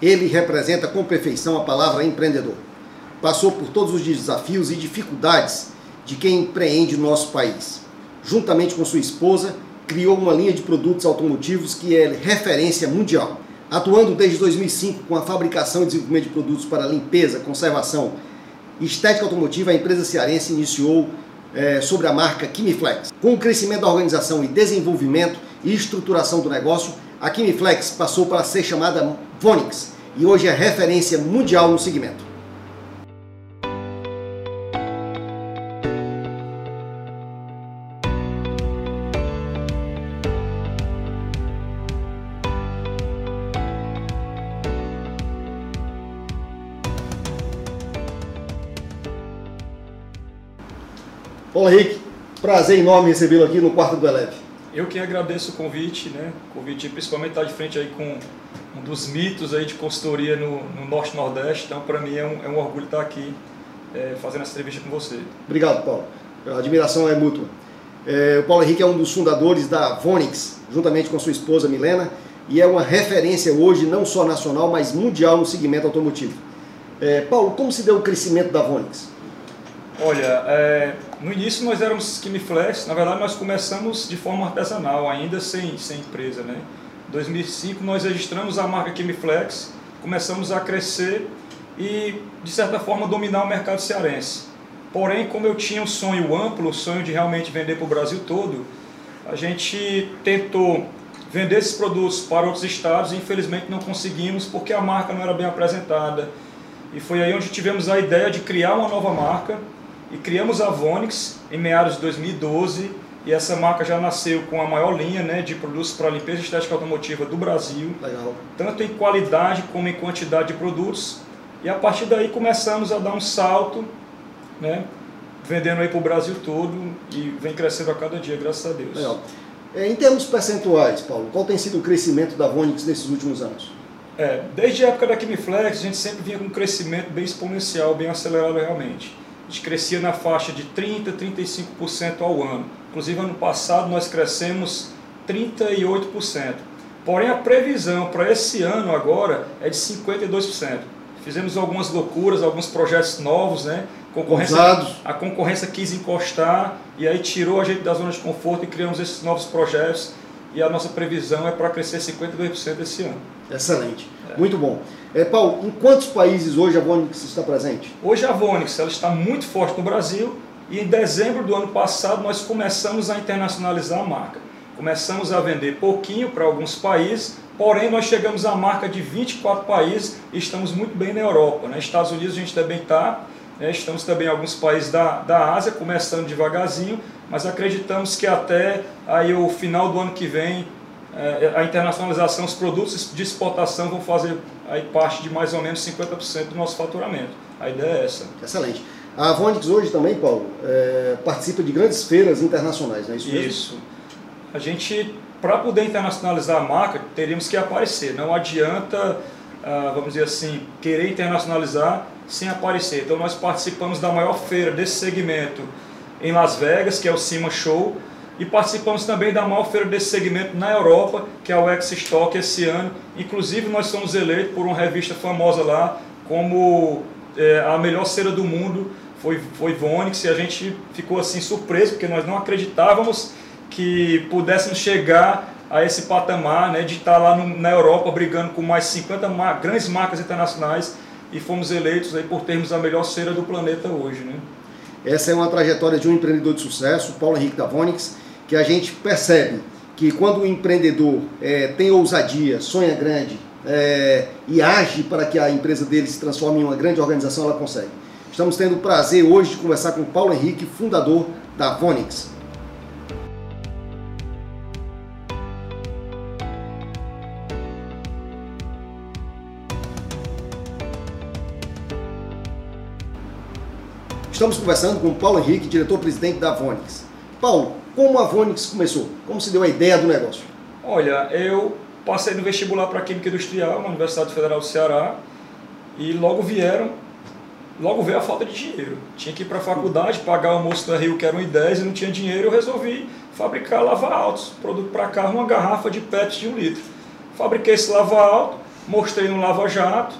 Ele representa com perfeição a palavra empreendedor. Passou por todos os desafios e dificuldades de quem empreende no nosso país. Juntamente com sua esposa, criou uma linha de produtos automotivos que é referência mundial. Atuando desde 2005 com a fabricação e desenvolvimento de produtos para limpeza, conservação e estética automotiva, a empresa cearense iniciou é, sobre a marca Kimiflex. Com o crescimento da organização e desenvolvimento e estruturação do negócio, a Kimiflex passou para ser chamada Vonix e hoje é referência mundial no segmento. Olá Henrique, prazer enorme recebê-lo aqui no quarto do Eleve. Eu que agradeço o convite, né? O convite principalmente estar de frente aí com um dos mitos aí de consultoria no, no Norte Nordeste. Então, para mim é um, é um, orgulho estar aqui é, fazendo essa entrevista com você. Obrigado, Paulo. A admiração é mútua. É, o Paulo Henrique é um dos fundadores da Vonix, juntamente com sua esposa Milena, e é uma referência hoje não só nacional, mas mundial no segmento automotivo. É, Paulo, como se deu o crescimento da Vonix? Olha, é, no início nós éramos Flash, na verdade nós começamos de forma artesanal, ainda sem, sem empresa. Né? Em 2005 nós registramos a marca Flex, começamos a crescer e de certa forma dominar o mercado cearense. Porém, como eu tinha um sonho amplo, o sonho de realmente vender para o Brasil todo, a gente tentou vender esses produtos para outros estados e infelizmente não conseguimos porque a marca não era bem apresentada. E foi aí onde tivemos a ideia de criar uma nova marca e criamos a Vonix em meados de 2012 e essa marca já nasceu com a maior linha né, de produtos para limpeza estética automotiva do Brasil, Legal. tanto em qualidade como em quantidade de produtos. E a partir daí começamos a dar um salto, né, vendendo aí para o Brasil todo e vem crescendo a cada dia, graças a Deus. Legal. É, em termos percentuais, Paulo, qual tem sido o crescimento da Vonix nesses últimos anos? É, desde a época da Kimiflex, a gente sempre vinha com um crescimento bem exponencial, bem acelerado realmente a gente crescia na faixa de 30%, 35% ao ano. Inclusive, ano passado nós crescemos 38%. Porém, a previsão para esse ano agora é de 52%. Fizemos algumas loucuras, alguns projetos novos, né? Concorrência, a concorrência quis encostar e aí tirou a gente da zona de conforto e criamos esses novos projetos. E a nossa previsão é para crescer 52% esse ano. Excelente. É. Muito bom. É, Paulo, em quantos países hoje a Vonix está presente? Hoje a Vonix ela está muito forte no Brasil e em dezembro do ano passado nós começamos a internacionalizar a marca. Começamos a vender pouquinho para alguns países, porém nós chegamos à marca de 24 países e estamos muito bem na Europa. Né? Estados Unidos a gente também está, né? estamos também em alguns países da, da Ásia, começando devagarzinho, mas acreditamos que até aí o final do ano que vem é, a internacionalização, os produtos de exportação vão fazer aí parte de mais ou menos 50% do nosso faturamento. A ideia é essa. Excelente. A Vonix hoje também, Paulo, é, participa de grandes feiras internacionais, não é isso mesmo? Isso. A gente, para poder internacionalizar a marca, teríamos que aparecer. Não adianta, ah, vamos dizer assim, querer internacionalizar sem aparecer. Então nós participamos da maior feira desse segmento em Las Vegas, que é o CIMA Show, e participamos também da maior feira desse segmento na Europa, que é o X-Stock esse ano. Inclusive nós somos eleitos por uma revista famosa lá como é, a melhor cera do mundo, foi, foi Vonix, e a gente ficou assim surpreso, porque nós não acreditávamos que pudéssemos chegar a esse patamar né, de estar lá no, na Europa brigando com mais 50 mar grandes marcas internacionais e fomos eleitos aí por termos a melhor cera do planeta hoje. Né? Essa é uma trajetória de um empreendedor de sucesso, Paulo Henrique da Vonix que a gente percebe que quando o empreendedor é, tem ousadia, sonha grande é, e age para que a empresa dele se transforme em uma grande organização, ela consegue. Estamos tendo o prazer hoje de conversar com Paulo Henrique, fundador da Vonix. Estamos conversando com Paulo Henrique, diretor-presidente da Vonix. Paulo, como a Vonix começou? Como se deu a ideia do negócio? Olha, eu passei no vestibular para Química Industrial na Universidade Federal do Ceará e logo vieram, logo veio a falta de dinheiro. Tinha que ir para a faculdade, pagar o almoço da Rio que era 1,10 e não tinha dinheiro, eu resolvi fabricar lava-altos, produto para carro, uma garrafa de PET de um litro. Fabriquei esse lava-alto mostrei no Lava Jato,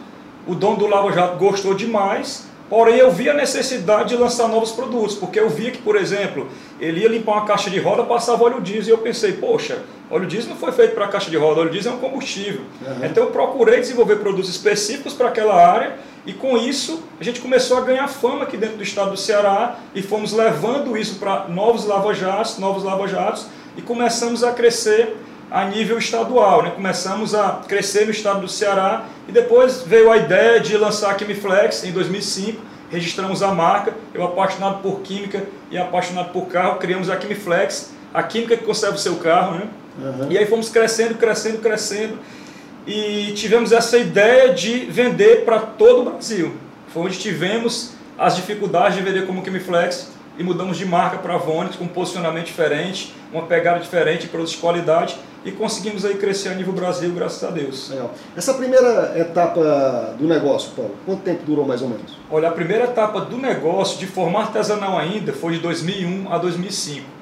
o dono do Lava Jato gostou demais, porém eu vi a necessidade de lançar novos produtos, porque eu via que, por exemplo, ele ia limpar uma caixa de roda, passava óleo diesel, e eu pensei, poxa, óleo diesel não foi feito para caixa de roda, óleo diesel é um combustível. Uhum. Então eu procurei desenvolver produtos específicos para aquela área, e com isso a gente começou a ganhar fama aqui dentro do estado do Ceará, e fomos levando isso para novos lava-jatos, novos lava-jatos, e começamos a crescer a nível estadual. Né? Começamos a crescer no estado do Ceará e depois veio a ideia de lançar a Quimiflex em 2005. Registramos a marca. Eu, apaixonado por química e apaixonado por carro, criamos a Quimiflex, a química que conserva o seu carro. Né? Uhum. E aí fomos crescendo, crescendo, crescendo. E tivemos essa ideia de vender para todo o Brasil. Foi onde tivemos as dificuldades de vender como Quimiflex e mudamos de marca para a Vonix com um posicionamento diferente, uma pegada diferente, produtos de qualidade e conseguimos aí crescer a nível Brasil, graças a Deus. Legal. Essa primeira etapa do negócio, Paulo, quanto tempo durou mais ou menos? Olha, a primeira etapa do negócio, de forma artesanal ainda, foi de 2001 a 2005.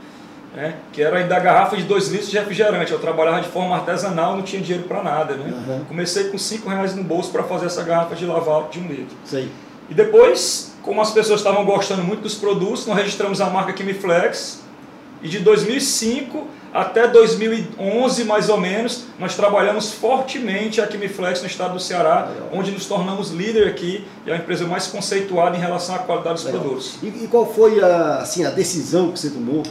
Né? que era ainda a garrafa de 2 litros de refrigerante. Eu trabalhava de forma artesanal, não tinha dinheiro para nada. Né? Uhum. Comecei com 5 reais no bolso para fazer essa garrafa de lavar de um litro. Sei. E depois como as pessoas estavam gostando muito dos produtos, nós registramos a marca Quimiflex. E de 2005 até 2011, mais ou menos, nós trabalhamos fortemente a Quimiflex no estado do Ceará, Legal. onde nos tornamos líder aqui e a empresa mais conceituada em relação à qualidade dos Legal. produtos. E, e, qual foi a, assim, a decisão que você tomou?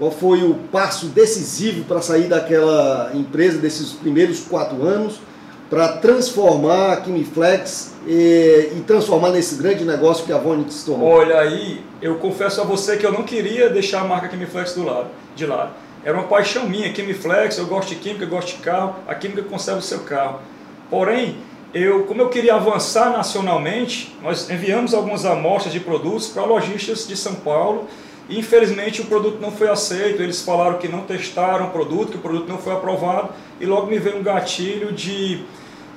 Qual foi o passo decisivo para sair daquela empresa desses primeiros quatro anos para transformar a Quimiflex e, e, transformar nesse grande negócio que a Vonix se tornou? Olha aí, eu confesso a você que eu não queria deixar a marca Quimiflex do lado, de lado. Era uma paixão minha, Quimiflex, eu gosto de química, eu gosto de carro, a química conserva o seu carro. Porém, eu, como eu queria avançar nacionalmente, nós enviamos algumas amostras de produtos para lojistas de São Paulo infelizmente o produto não foi aceito. Eles falaram que não testaram o produto, que o produto não foi aprovado e logo me veio um gatilho de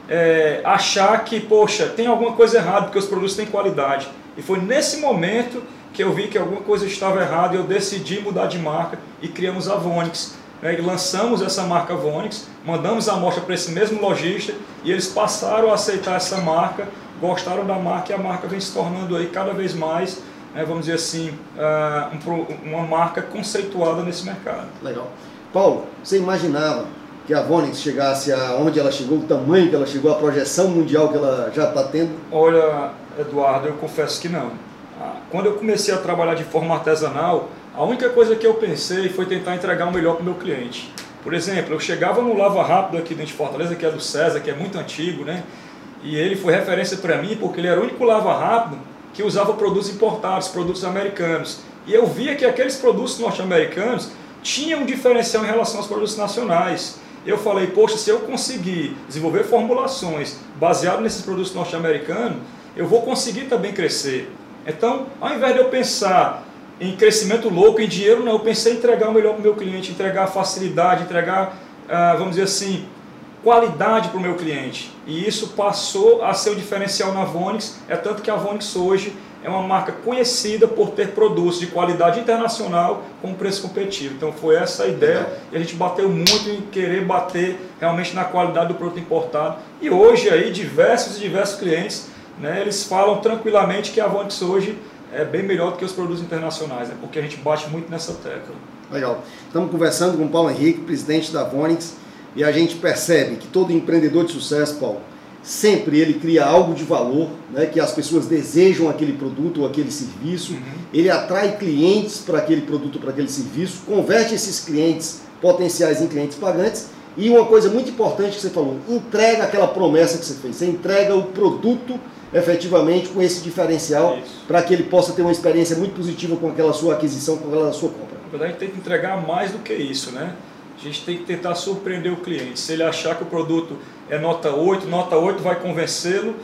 é, achar que, poxa, tem alguma coisa errada, porque os produtos têm qualidade. E foi nesse momento que eu vi que alguma coisa estava errada e eu decidi mudar de marca e criamos a Vonix. Né? E lançamos essa marca Vonix, mandamos a amostra para esse mesmo lojista e eles passaram a aceitar essa marca, gostaram da marca e a marca vem se tornando aí cada vez mais, né, vamos dizer assim, uh, uma marca conceituada nesse mercado. Legal. Paulo, você imaginava que a Vonix chegasse aonde ela chegou, o tamanho que ela chegou, a projeção mundial que ela já está tendo? Olha, Eduardo, eu confesso que não. Ah, quando eu comecei a trabalhar de forma artesanal, a única coisa que eu pensei foi tentar entregar o melhor para o meu cliente. Por exemplo, eu chegava no Lava Rápido aqui dentro de Fortaleza, que é do César, que é muito antigo, né? E ele foi referência para mim porque ele era o único Lava Rápido que usava produtos importados, produtos americanos. E eu via que aqueles produtos norte-americanos tinham um diferencial em relação aos produtos nacionais eu falei, poxa, se eu conseguir desenvolver formulações baseadas nesses produtos norte-americanos, eu vou conseguir também crescer. Então, ao invés de eu pensar em crescimento louco, em dinheiro, não, eu pensei em entregar o melhor para o meu cliente, entregar facilidade, entregar, ah, vamos dizer assim, qualidade para o meu cliente. E isso passou a ser o diferencial na Vonix, é tanto que a Vonix hoje é uma marca conhecida por ter produtos de qualidade internacional com preço competitivo. Então foi essa a ideia e a gente bateu muito em querer bater realmente na qualidade do produto importado. E hoje aí diversos e diversos clientes, né, eles falam tranquilamente que a Vonix hoje é bem melhor do que os produtos internacionais, né, porque a gente bate muito nessa tecla. Legal. Estamos conversando com o Paulo Henrique, presidente da Vonix, e a gente percebe que todo empreendedor de sucesso, Paulo, sempre ele cria algo de valor, né, que as pessoas desejam aquele produto ou aquele serviço, uhum. ele atrai clientes para aquele produto, para aquele serviço, converte esses clientes potenciais em clientes pagantes e uma coisa muito importante que você falou, entrega aquela promessa que você fez, você entrega o produto efetivamente com esse diferencial para que ele possa ter uma experiência muito positiva com aquela sua aquisição, com aquela sua compra. Na verdade, tem que entregar mais do que isso, né? A gente tem que tentar surpreender o cliente. Se ele achar que o produto é nota 8, nota 8 vai convencê-lo,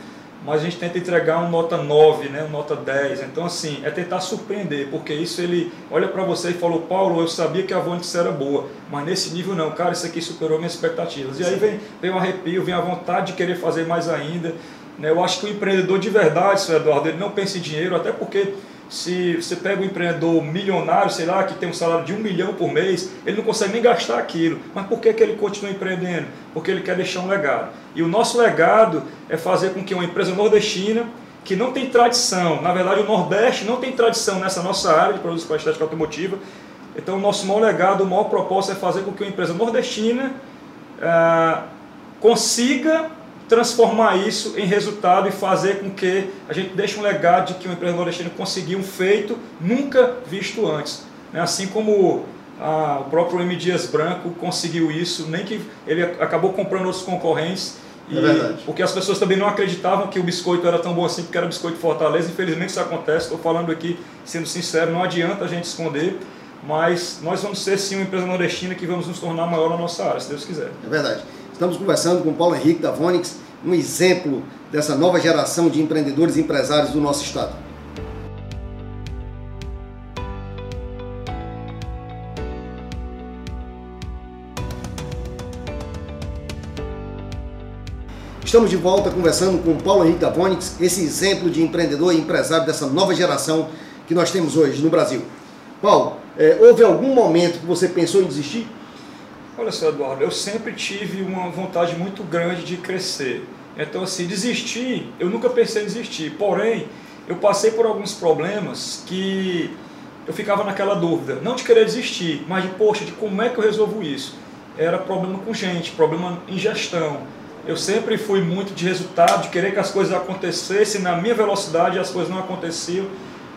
mas a gente tenta entregar um nota 9, né, um nota 10. Então, assim, é tentar surpreender, porque isso ele olha para você e falou, Paulo, eu sabia que a Vonix era boa, mas nesse nível não, cara, isso aqui superou minhas expectativas. E aí vem, vem um arrepio, vem a vontade de querer fazer mais ainda. Né? Eu acho que o empreendedor de verdade, seu Eduardo, ele não pensa em dinheiro, até porque Se você pega um empreendedor milionário, sei lá, que tem um salário de um milhão por mês, ele não consegue nem gastar aquilo. Mas por que, que ele continua empreendendo? Porque ele quer deixar um legado. E o nosso legado é fazer com que uma empresa nordestina, que não tem tradição, na verdade o Nordeste não tem tradição nessa nossa área de produtos para estética automotiva, então o nosso maior legado, o maior propósito é fazer com que uma empresa nordestina ah, consiga transformar isso em resultado e fazer com que a gente deixe um legado de que o empreendedor nordestino conseguiu um feito nunca visto antes. Né? Assim como o próprio M. Dias Branco conseguiu isso, nem que ele acabou comprando outros concorrentes. E, é verdade. Porque as pessoas também não acreditavam que o biscoito era tão bom assim, porque era biscoito Fortaleza. Infelizmente isso acontece, estou falando aqui, sendo sincero, não adianta a gente esconder mas nós vamos ser sim uma empresa nordestina que vamos nos tornar maior na nossa área, se Deus quiser. É verdade. Estamos conversando com Paulo Henrique da Vonix, um exemplo dessa nova geração de empreendedores e empresários do nosso estado. Estamos de volta conversando com Paulo Henrique da Vonix, esse exemplo de empreendedor e empresário dessa nova geração que nós temos hoje no Brasil. Paulo, é, houve algum momento que você pensou em desistir? Olha só, Eduardo, eu sempre tive uma vontade muito grande de crescer. Então, assim, desistir, eu nunca pensei em desistir. Porém, eu passei por alguns problemas que eu ficava naquela dúvida. Não de querer desistir, mas de, poxa, de como é que eu resolvo isso? Era problema com gente, problema em gestão. Eu sempre fui muito de resultado, de querer que as coisas acontecessem na minha velocidade e as coisas não aconteciam.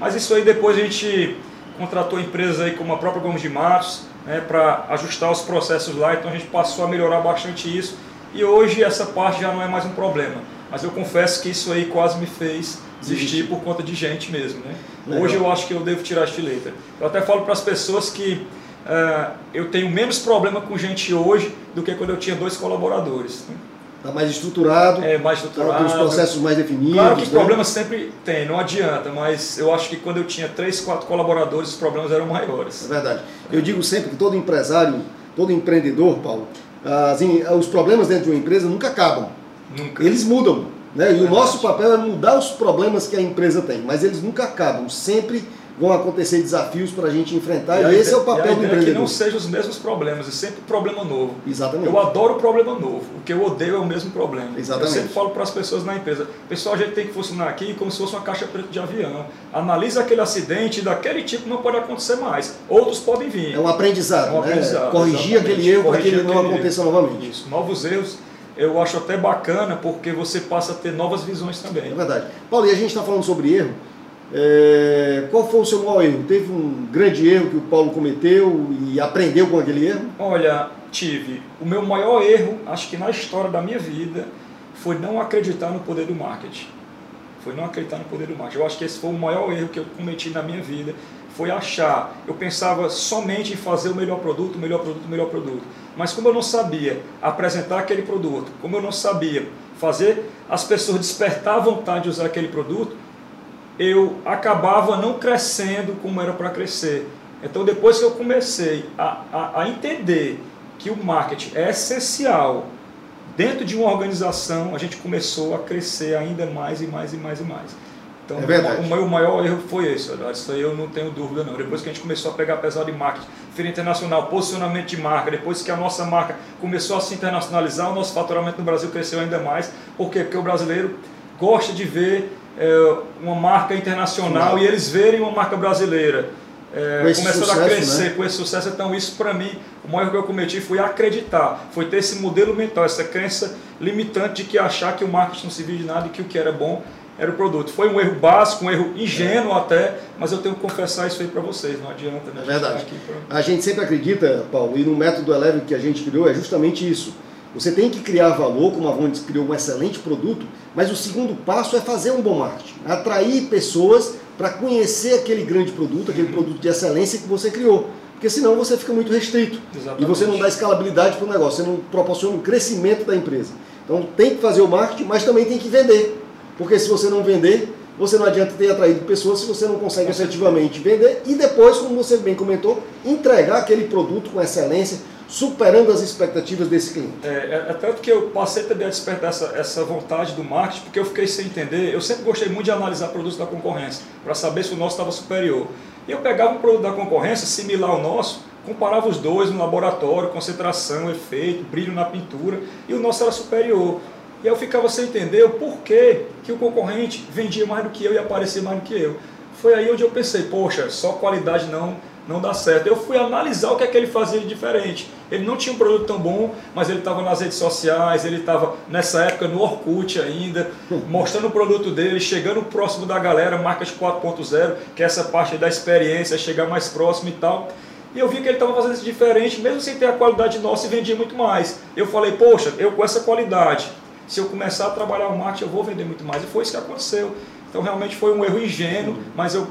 Mas isso aí depois a gente contratou empresas aí como a própria Gomes de Matos, né, para ajustar os processos lá, então a gente passou a melhorar bastante isso e hoje essa parte já não é mais um problema. Mas eu confesso que isso aí quase me fez desistir por conta de gente mesmo. Né? Hoje eu acho que eu devo tirar a estileita. Eu até falo para as pessoas que uh, eu tenho menos problema com gente hoje do que quando eu tinha dois colaboradores. Né? Está mais estruturado. É, mais estruturado. Tá com os processos mais definidos. Claro que né? problemas sempre tem, não adianta, mas eu acho que quando eu tinha três, quatro colaboradores, os problemas eram maiores. É verdade. Eu digo sempre que todo empresário, todo empreendedor, Paulo, assim, os problemas dentro de uma empresa nunca acabam. Nunca. Eles mudam. Né? E é o nosso papel é mudar os problemas que a empresa tem, mas eles nunca acabam. Sempre vão acontecer desafios para a gente enfrentar e, e esse é o papel do empreendedor. É que não sejam os mesmos problemas, é sempre problema novo. Exatamente. Eu adoro problema novo, o que eu odeio é o mesmo problema. Exatamente. Eu sempre falo para as pessoas na empresa, pessoal, a gente tem que funcionar aqui como se fosse uma caixa preta de avião. Analisa aquele acidente daquele tipo não pode acontecer mais. Outros podem vir. É um aprendizado, é um aprendizado né? Corrigir exatamente. aquele erro para que ele não aconteça erro. novamente. Isso, novos erros eu acho até bacana porque você passa a ter novas visões também. É verdade. Paulo, e a gente está falando sobre erro, é, qual foi o seu maior erro? Teve um grande erro que o Paulo cometeu e aprendeu com aquele erro? Olha, tive. O meu maior erro, acho que na história da minha vida, foi não acreditar no poder do marketing. Foi não acreditar no poder do marketing. Eu acho que esse foi o maior erro que eu cometi na minha vida. Foi achar. Eu pensava somente em fazer o melhor produto, o melhor produto, o melhor produto. Mas como eu não sabia apresentar aquele produto, como eu não sabia fazer as pessoas despertar a vontade de usar aquele produto, eu acabava não crescendo como era para crescer. Então, depois que eu comecei a, a, a, entender que o marketing é essencial dentro de uma organização, a gente começou a crescer ainda mais e mais e mais e mais. Então, é o meu maior erro foi esse, isso aí eu não tenho dúvida não. Depois que a gente começou a pegar pesado de marketing, feira internacional, posicionamento de marca, depois que a nossa marca começou a se internacionalizar, o nosso faturamento no Brasil cresceu ainda mais. Por quê? Porque o brasileiro gosta de ver é, uma marca internacional e eles verem uma marca brasileira é, começando sucesso, a crescer né? com esse sucesso. Então, isso para mim, o maior que eu cometi foi acreditar, foi ter esse modelo mental, essa crença limitante de que achar que o marketing não servia de nada e que o que era bom era o produto. Foi um erro básico, um erro ingênuo é. até, mas eu tenho que confessar isso aí para vocês, não adianta. Né? É verdade. Pra... A gente sempre acredita, Paulo, e no método Eleve que a gente criou é justamente isso você tem que criar valor, como a Vondes criou um excelente produto, mas o segundo passo é fazer um bom marketing, atrair pessoas para conhecer aquele grande produto, aquele produto de excelência que você criou. Porque senão você fica muito restrito. Exatamente. E você não dá escalabilidade para o negócio, você não proporciona o crescimento da empresa. Então tem que fazer o marketing, mas também tem que vender. Porque se você não vender, você não adianta ter atraído pessoas se você não consegue efetivamente vender e depois, como você bem comentou, entregar aquele produto com excelência, superando as expectativas desse cliente. É, é, é, tanto que eu passei também a despertar essa, essa vontade do marketing, porque eu fiquei sem entender. Eu sempre gostei muito de analisar produtos da concorrência, para saber se o nosso estava superior. E eu pegava um produto da concorrência, similar ao nosso, comparava os dois no laboratório, concentração, efeito, brilho na pintura, e o nosso era superior. E eu ficava sem entender o porquê que o concorrente vendia mais do que eu e aparecia mais do que eu. Foi aí onde eu pensei, poxa, só qualidade não não dá certo. Eu fui analisar o que é que ele fazia de diferente. Ele não tinha um produto tão bom, mas ele estava nas redes sociais, ele estava nessa época no Orkut ainda, mostrando o produto dele, chegando próximo da galera, marcas 4.0, que é essa parte da experiência, chegar mais próximo e tal. E eu vi que ele estava fazendo isso diferente, mesmo sem ter a qualidade nossa e vendia muito mais. Eu falei, poxa, eu com essa qualidade, se eu começar a trabalhar o marketing, eu vou vender muito mais. E foi isso que aconteceu. Então realmente foi um erro ingênuo, mas eu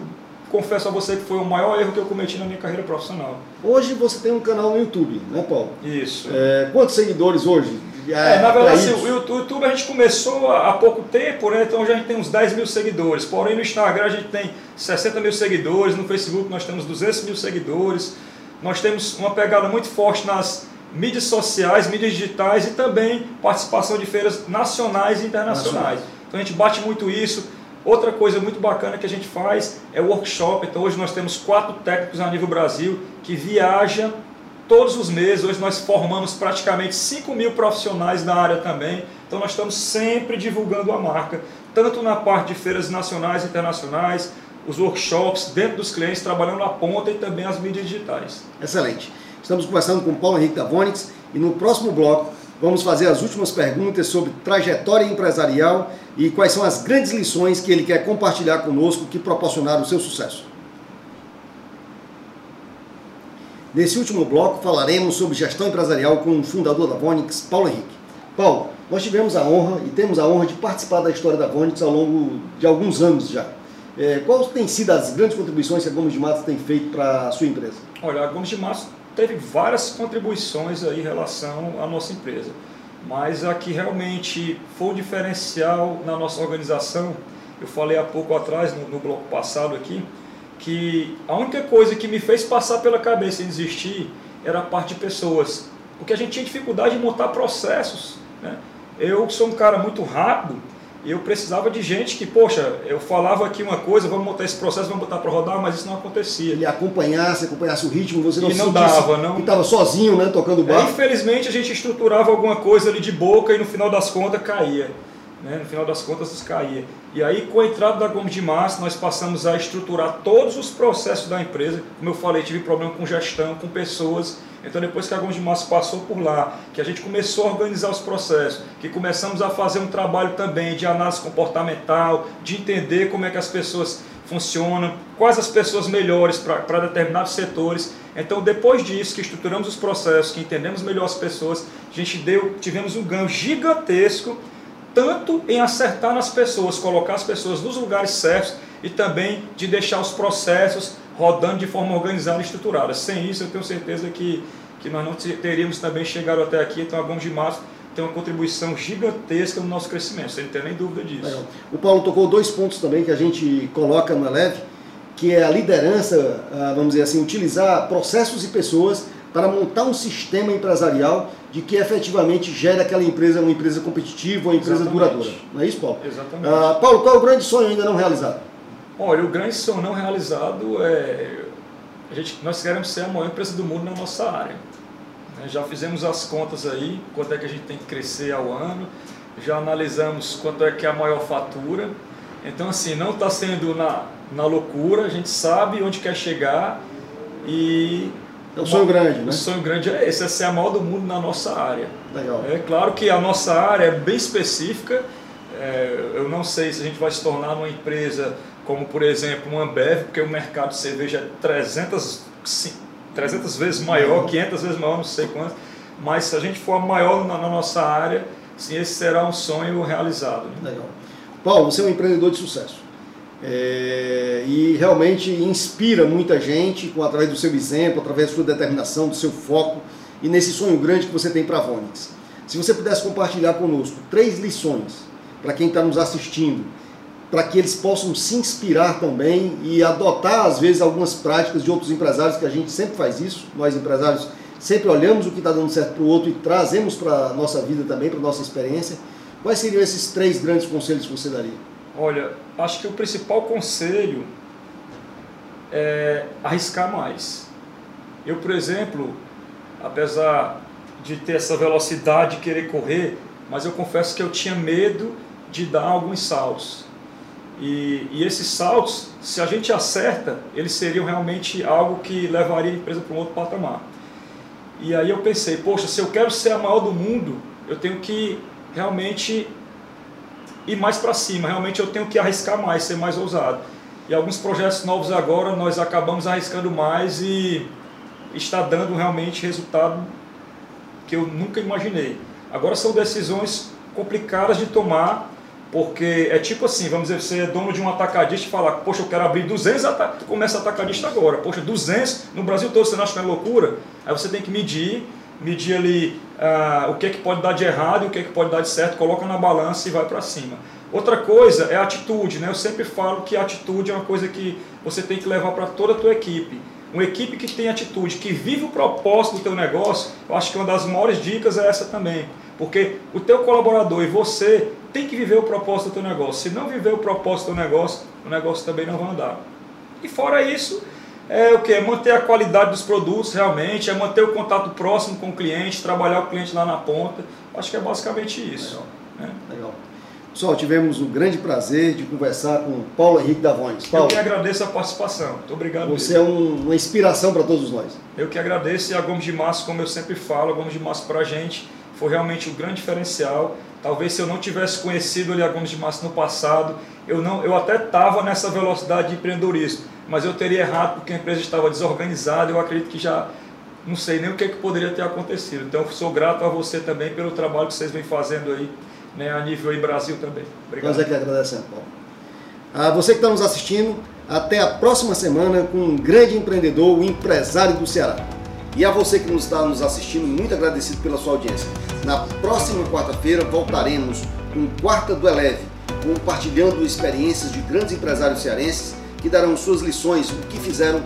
confesso a você que foi o maior erro que eu cometi na minha carreira profissional. Hoje você tem um canal no YouTube, né, Paulo? Isso. É, quantos seguidores hoje? É, na verdade, assim, o YouTube a gente começou há pouco tempo, né? Então já a gente tem uns 10 mil seguidores. Porém, no Instagram a gente tem 60 mil seguidores, no Facebook nós temos 200 mil seguidores. Nós temos uma pegada muito forte nas mídias sociais, mídias digitais e também participação de feiras nacionais e internacionais. Então a gente bate muito isso. Outra coisa muito bacana que a gente faz é workshop. Então hoje nós temos quatro técnicos a nível Brasil que viajam todos os meses. Hoje nós formamos praticamente 5 mil profissionais na área também. Então nós estamos sempre divulgando a marca, tanto na parte de feiras nacionais e internacionais, os workshops dentro dos clientes, trabalhando na ponta e também as mídias digitais. Excelente. Estamos conversando com Paulo Henrique Davonix e no próximo bloco vamos fazer as últimas perguntas sobre trajetória empresarial e quais são as grandes lições que ele quer compartilhar conosco que proporcionaram o seu sucesso. Nesse último bloco falaremos sobre gestão empresarial com o fundador da Vonix, Paulo Henrique. Paulo, nós tivemos a honra e temos a honra de participar da história da Vonix ao longo de alguns anos já. É, quais têm sido as grandes contribuições que a Gomes de Matos tem feito para a sua empresa? Olha, a Gomes de Matos teve várias contribuições aí em relação à nossa empresa mas a que realmente foi o diferencial na nossa organização, eu falei há pouco atrás, no, no bloco passado aqui, que a única coisa que me fez passar pela cabeça em desistir era a parte de pessoas, porque a gente tinha dificuldade de montar processos. Né? Eu sou um cara muito rápido, eu precisava de gente que, poxa, eu falava aqui uma coisa, vamos montar esse processo, vamos botar para rodar, mas isso não acontecia. Ele acompanhasse, acompanhasse o ritmo, você não E não dava, não. E estava sozinho, né, tocando o bar. É, infelizmente a gente estruturava alguma coisa ali de boca e no final das contas caía. Né? No final das contas isso caía. E aí com a entrada da Gomes de Massa nós passamos a estruturar todos os processos da empresa. Como eu falei, tive problema com gestão, com pessoas então, depois que a Gomes de Massa passou por lá, que a gente começou a organizar os processos, que começamos a fazer um trabalho também de análise comportamental, de entender como é que as pessoas funcionam, quais as pessoas melhores para determinados setores. Então, depois disso, que estruturamos os processos, que entendemos melhor as pessoas, a gente deu, tivemos um ganho gigantesco, tanto em acertar nas pessoas, colocar as pessoas nos lugares certos e também de deixar os processos rodando de forma organizada e estruturada. Sem isso, eu tenho certeza que, que nós não teríamos também chegado até aqui. Então, a Gomes de Matos tem uma contribuição gigantesca no nosso crescimento, sem ter nem dúvida disso. O Paulo tocou dois pontos também que a gente coloca no Eleve, que é a liderança, ah, vamos dizer assim, utilizar processos e pessoas para montar um sistema empresarial de que efetivamente gere aquela empresa uma empresa competitiva, uma empresa Exatamente. duradoura. Não é isso, Paulo? Exatamente. Uh, Paulo, qual é o grande sonho ainda não realizado? Olha, o grande sonho não realizado é. A gente, nós queremos ser a maior empresa do mundo na nossa área. Né, já fizemos as contas aí, quanto é que a gente tem que crescer ao ano, já analisamos quanto é que é a maior fatura. Então, assim, não está sendo na, na loucura, a gente sabe onde quer chegar e. É um sonho grande, né? O sonho grande é esse, é ser a maior do mundo na nossa área. Legal. É claro que a nossa área é bem específica, é, eu não sei se a gente vai se tornar uma empresa como por exemplo uma Ambev, porque o mercado de cerveja é 300, 300 vezes maior, 500 vezes maior, não sei quanto, mas se a gente for maior na, na nossa área, sim, esse será um sonho realizado. Né? Legal. Paulo, você é um empreendedor de sucesso. É, e realmente inspira muita gente com, através do seu exemplo, através da sua determinação, do seu foco e nesse sonho grande que você tem para a Vonix. Se você pudesse compartilhar conosco três lições para quem está nos assistindo para que eles possam se inspirar também e adotar, às vezes, algumas práticas de outros empresários, que a gente sempre faz isso, nós empresários sempre olhamos o que está dando certo para o outro e trazemos para a nossa vida também, para a nossa experiência. Quais seriam esses três grandes conselhos que você daria? Olha, acho que o principal conselho é arriscar mais. Eu, por exemplo, apesar de ter essa velocidade de querer correr, mas eu confesso que eu tinha medo de dar alguns saltos. E, e, esses saltos, se a gente acerta, eles seriam realmente algo que levaria a empresa para um outro patamar. E aí eu pensei, poxa, se eu quero ser a maior do mundo, eu tenho que realmente ir mais para cima, realmente eu tenho que arriscar mais, ser mais ousado. E alguns projetos novos agora nós acabamos arriscando mais e está dando realmente resultado que eu nunca imaginei. Agora são decisões complicadas de tomar, porque é tipo assim, vamos dizer, você é dono de um atacadista e falar, poxa, eu quero abrir 200, tu começa atacadista agora. Poxa, 200 no Brasil todo, você não acha que é loucura? Aí você tem que medir, medir ali ah, o que, é que pode dar de errado e o que, é que pode dar de certo, coloca na balança e vai para cima. Outra coisa é a atitude, né? Eu sempre falo que a atitude é uma coisa que você tem que levar para toda a tua equipe. Uma equipe que tem atitude, que vive o propósito do teu negócio, eu acho que uma das maiores dicas é essa também. Porque o teu colaborador e você tem que viver o propósito do teu negócio. Se não viver o propósito do negócio, o negócio também não vai andar. E fora isso, é o que? É manter a qualidade dos produtos realmente, é manter o contato próximo com o cliente, trabalhar o cliente lá na ponta. Acho que é basicamente isso. Legal. Né? Legal. Pessoal, tivemos o grande prazer de conversar com Paulo Henrique Davões. Paulo, Eu que agradeço a participação. Muito obrigado. Você mesmo. é um, uma inspiração para todos nós. Eu que agradeço e a Gomes de Março, como eu sempre falo, a Gomes de Março para a gente foi realmente o um grande diferencial. Talvez se eu não tivesse conhecido a Gomes de Março no passado, eu, não, eu até estava nessa velocidade de empreendedorismo, mas eu teria errado porque a empresa estava desorganizada. Eu acredito que já não sei nem o que, que poderia ter acontecido. Então, sou grato a você também pelo trabalho que vocês vêm fazendo aí né, a nível aí Brasil também. Obrigado. Nós é que agradecemos, Paulo. A você que está nos assistindo, até a próxima semana com um grande empreendedor, o empresário do Ceará. E a você que nos está nos assistindo, muito agradecido pela sua audiência. Na próxima quarta-feira voltaremos com Quarta do Eleve, compartilhando experiências de grandes empresários cearenses que darão suas lições, o que fizeram